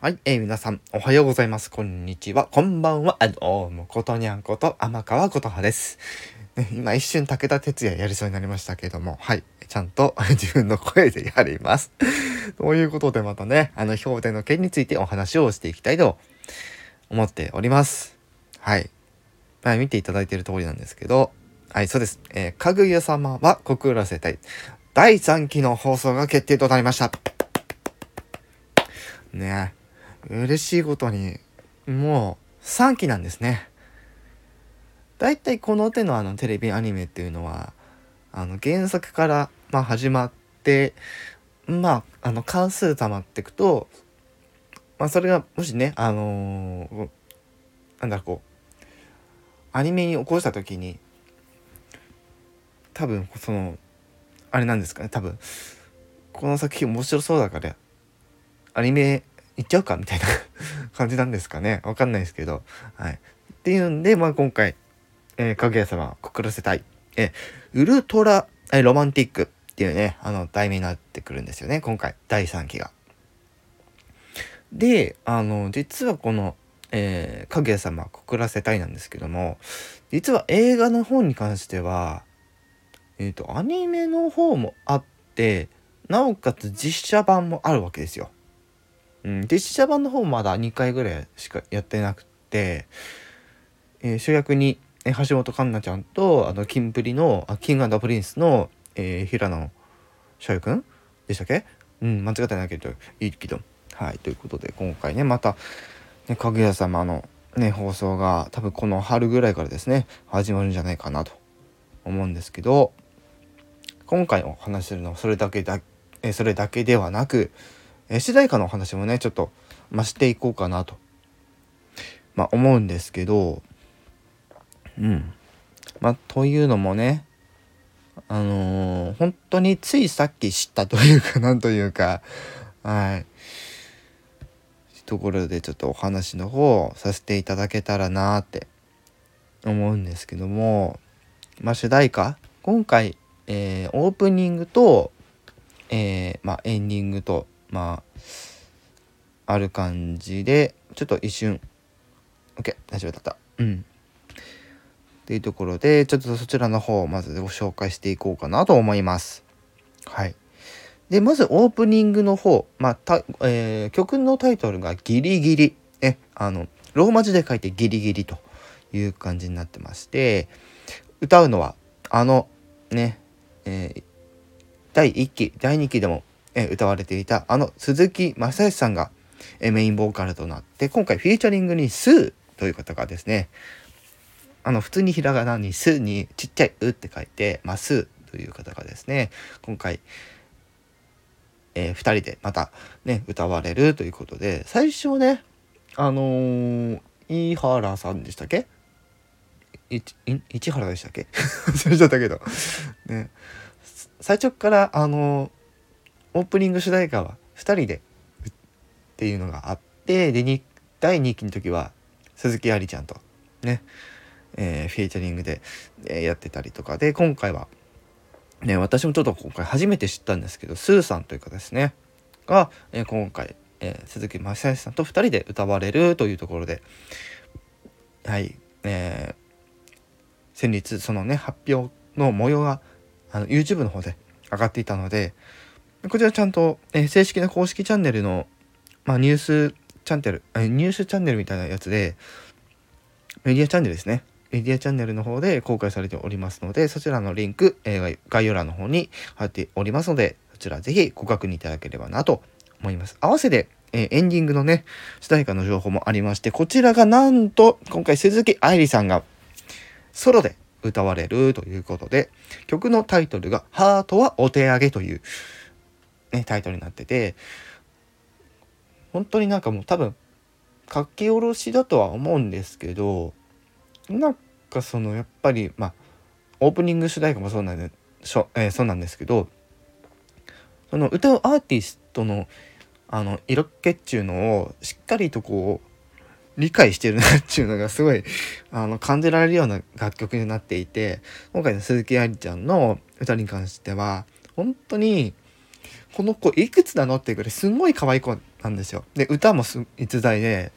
はい、えー、皆さん、おはようございます。こんにちは。こんばんは。あどうも、ことにゃんこと、天川ことはです。今一瞬武田鉄矢やりそうになりましたけども、はい、ちゃんと 自分の声でやります。ということでまたね、あの、表題の件についてお話をしていきたいと思っております。はい。まあ、見ていただいている通りなんですけど、はい、そうです。えー、かぐや様は告らせたい。第3期の放送が決定となりました。ねえ嬉しいことに、もう3期なんですね。だいたいこの手のあのテレビアニメっていうのは、あの原作から、ま、始まって、まあ、あの関数溜まっていくと、まあ、それがもしね、あのー、なんだろう、こう、アニメに起こした時に、多分、その、あれなんですかね、多分、この作品面白そうだから、アニメ行っちゃうかみたいな 感じなんですかね。わかんないですけど。はい。っていうんで、まあ今回、えー、かぐや様告らせたい。えー、ウルトラ、えー、ロマンティックっていうね、あの、題名になってくるんですよね。今回、第3期が。で、あの、実はこの、えー、かぐや様告らせたいなんですけども、実は映画の方に関しては、えっ、ー、と、アニメの方もあって、なおかつ実写版もあるわけですよ。うん、実写版の方まだ2回ぐらいしかやってなくて、えー、主役に橋本環奈ちゃんとあのキンプリのあキングプリンスの、えー、平野紫耀くんでしたっけ？うん間違ってないけどいいけど。はいということで今回ねまた、ね、かぐや様のね放送が多分この春ぐらいからですね始まるんじゃないかなと思うんですけど今回お話しするのはそれだけだえそれだけではなくえ主題歌のお話もねちょっと、ま、していこうかなと、まあ、思うんですけどうん。まあというのもねあのー、本当についさっき知ったというかなんというかはい。ところでちょっとお話の方をさせていただけたらなって思うんですけどもまあ主題歌今回、えー、オープニングと、えー、まあ、エンディングとまあある感じでちょっと一瞬。OK 大丈夫だった。うん。っていうところでちょっとそちらの方をまずご紹介していこうかなと思います。はい。でまずオープニングの方、まあたえー、曲のタイトルが「ギリギリ」えあのローマ字で書いて「ギリギリ」という感じになってまして歌うのはあのね、えー、第1期第2期でもえ歌われていたあの鈴木正義さんが、えメインボーカルとなって今回フィーチャリングに「スー」という方がですねあの普通にひらがなに「す」にちっちゃい「う」って書いて「ま、スー」という方がですね今回、えー、2人でまたね歌われるということで最初ねあのー、飯原さんでしたっけ？い市原でしたっけ？忘れちゃったけど。ね。最初からあのオープニング主題歌は2人でっていうのがあってで第2期の時は鈴木愛理ちゃんとね、えー、フィーチャリングで、えー、やってたりとか。で今回はね私もちょっと今回初めて知ったんですけどスーさんというかですね。が、えー、今回、え鈴木正義さんと2人で歌われるというところではいえ先日そのね発表の模様があの YouTube の方で上がっていたのでこちらちゃんと、えー、正式な公式チャンネルの、まあ、ニュースチャンネル、えー、ニュースチャンネルみたいなやつで、メディアチャンネルですね。メディアチャンネルの方で公開されておりますので、そちらのリンク、えー、概要欄の方に貼っておりますので、そちらぜひご確認いただければなと思います。合わせて、えー、エンディングのね、主題歌の情報もありまして、こちらがなんと、今回鈴木愛理さんがソロで歌われるということで、曲のタイトルが、ハートはお手上げという、ね、タイトルになってて本当になんかもう多分書き下ろしだとは思うんですけどなんかそのやっぱりまあオープニング主題歌もそうなんでしょ、えー、そうなんですけどその歌うアーティストのあの色気っちゅうのをしっかりとこう理解してるなっていうのがすごいあの感じられるような楽曲になっていて今回の鈴木愛理ちゃんの歌に関しては本当にこの子いくつなのっていうぐらいすんごい可愛い子なんですよ。で歌もす逸材で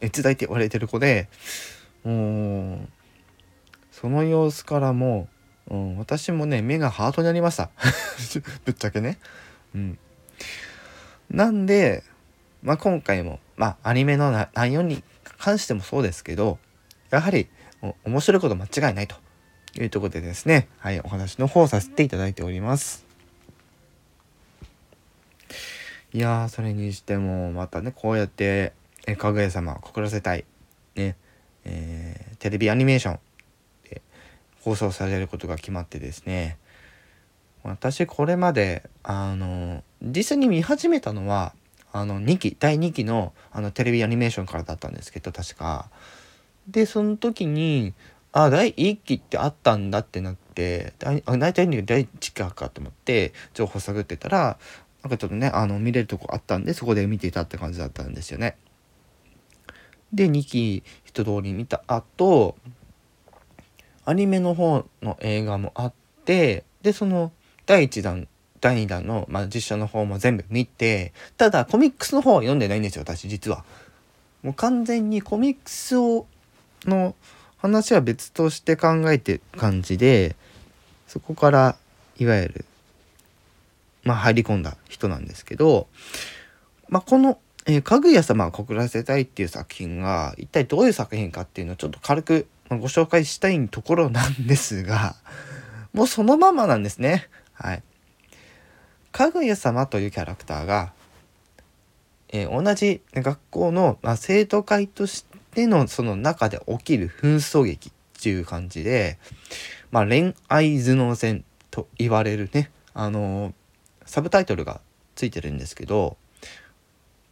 逸材って言われてる子でもうその様子からもう、うん、私もね目がハートになりました ぶっちゃけね。うん、なんで、まあ、今回も、まあ、アニメの内容に関してもそうですけどやはり面白いこと間違いないというところでですね、はい、お話の方させていただいております。いやそれにしてもまたねこうやって「えかぐや様告らせたい」ね、えー、テレビアニメーションで放送されることが決まってですね。私これまであの実際に見始めたのはあの2期第2期のあのテレビアニメーションからだったんですけど確か。でその時にあ第1期ってあったんだってなって大体第1期かと思って情報探ってたらなんかちょっとねあの見れるとこあったんでそこで見ていたって感じだったんですよね。で2期一通り見た後アニメの方の映画もあってでその第1弾第2弾の、まあ、実写の方も全部見てただコミックスの方は読んでないんですよ私実は。もう完全にコミックスをの話は別として考えて感じでそこからいわゆるまあ入り込んだ人なんですけど、まあ、この「えー、かぐや様を告らせたい」っていう作品が一体どういう作品かっていうのをちょっと軽くまあご紹介したいところなんですが もうそのままなんですね。はい。かぐや様というキャラクターが、えー、同じ学校の、まあ、生徒会としてのその中で起きる紛争劇っていう感じで、まあ、恋愛頭脳戦と言われるね、あのー、サブタイトルがついてるんですけど、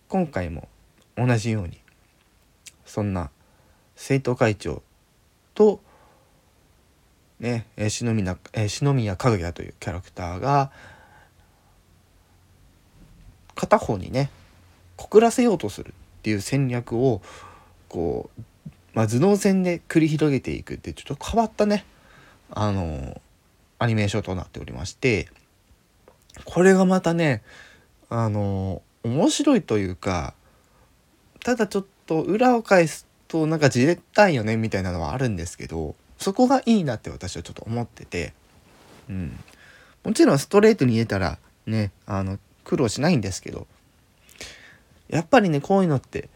今回も同じように、そんな生徒会長と、ね、篠宮、篠宮かぐやというキャラクターが、片方にね、告らせようとするっていう戦略をこう、まあ、頭脳戦で繰り広げていくってちょっと変わったねあのアニメーションとなっておりましてこれがまたねあの面白いというかただちょっと裏を返すとなんかじれったいよねみたいなのはあるんですけどそこがいいなって私はちょっと思ってて、うん、もちろんストレートに言えたらねあの苦労しないんですけどやっぱりねこういうのって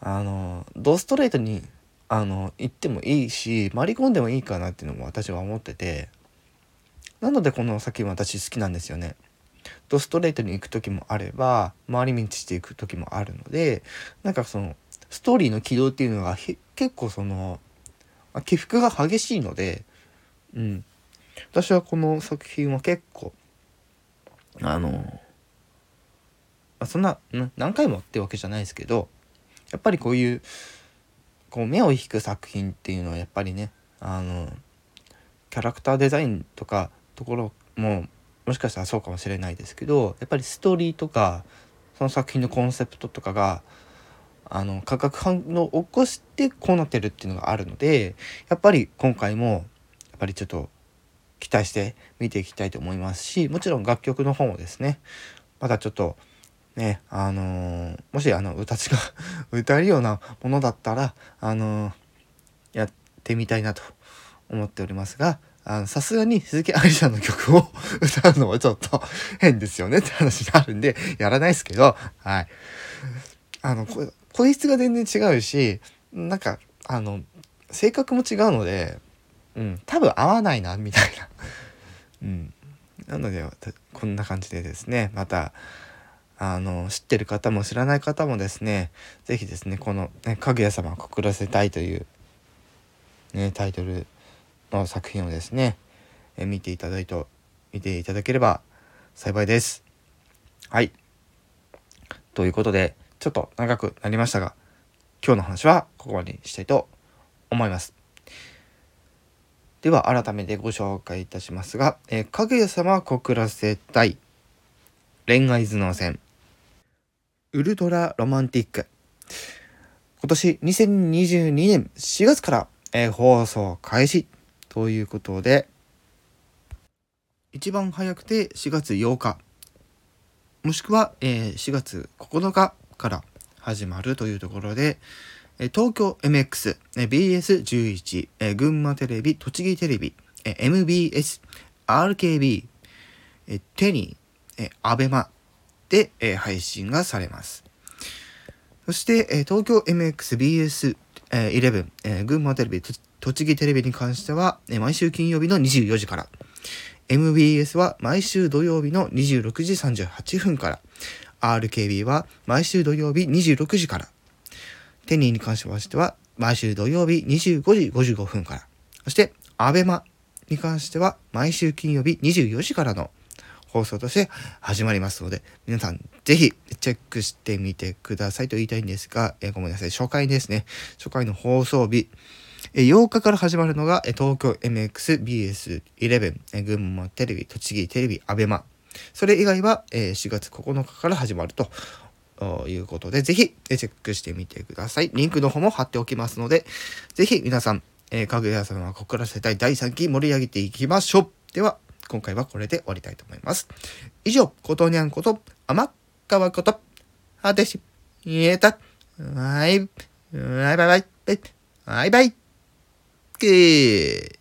あのドストレートにあの行ってもいいし回り込んでもいいかなっていうのも私は思っててなのでこの作品私好きなんですよね。ドストレートに行く時もあれば回り道していく時もあるのでなんかそのストーリーの軌道っていうのが結構その起伏が激しいので、うん、私はこの作品は結構あのそんな何回もってわけじゃないですけどやっぱりこういうこう目を引く作品っていうのはやっぱりねあのキャラクターデザインとかところももしかしたらそうかもしれないですけどやっぱりストーリーとかその作品のコンセプトとかがあの化学反応を起こしてこうなってるっていうのがあるのでやっぱり今回もやっぱりちょっと期待して見ていきたいと思いますしもちろん楽曲の方もですねまだちょっとね、あのー、もしあの歌ちが歌えるようなものだったら、あのー、やってみたいなと思っておりますが、さすがに鈴木愛理さんの曲を歌うのはちょっと変ですよねって話になるんで、やらないですけど、はい。あの、声質が全然違うし、なんか、あの、性格も違うので、うん、多分合わないな、みたいな。うん。なので、こんな感じでですね、また、あの知ってる方も知らない方もですね是非ですねこの、ね「かぐや様を告らせたい」という、ね、タイトルの作品をですねえ見ていただいて見ていただければ幸いです。はいということでちょっと長くなりましたが今日の話はここまでにしたいと思います。では改めてご紹介いたしますが「えかぐや様告らせたい」恋愛頭脳戦ウルトラロマンティック。今年2022年4月から、えー、放送開始ということで、一番早くて4月8日もしくは、え4月9日から始まるというところで、え東京 MX、え BS11、え群馬テレビ、栃木テレビ、え MBS、RKB、えーテニー、えーアベマで、え配信がされます。そして、え東京 MXBS、えー11、群馬テレビ、栃木テレビに関しては、えー毎週金曜日の24時から、MBS は毎週土曜日の26時38分から、RKB は毎週土曜日26時から、テニーに関しましては毎週土曜日25時55分から、そして、アベマに関しては毎週金曜日24時からの放送として始まりますので、皆さんぜひチェックしてみてくださいと言いたいんですが、えーごめんなさい、初回ですね。初回の放送日、え8日から始まるのが、え東京 MXBS11、えー群馬テレビ、栃木テレビ、アベマ。それ以外は、え4月9日から始まるとおいうことで、ぜひチェックしてみてください。リンクの方も貼っておきますので、ぜひ皆さん、えー、かぐや様は告らせたい第3期盛り上げていきましょう。では、今回はこれで終わりたいと思います。以上、ことにゃんこと、甘川こと、はてし、言えた、はい、バイバイバイ、バイバイ、バイ、けー。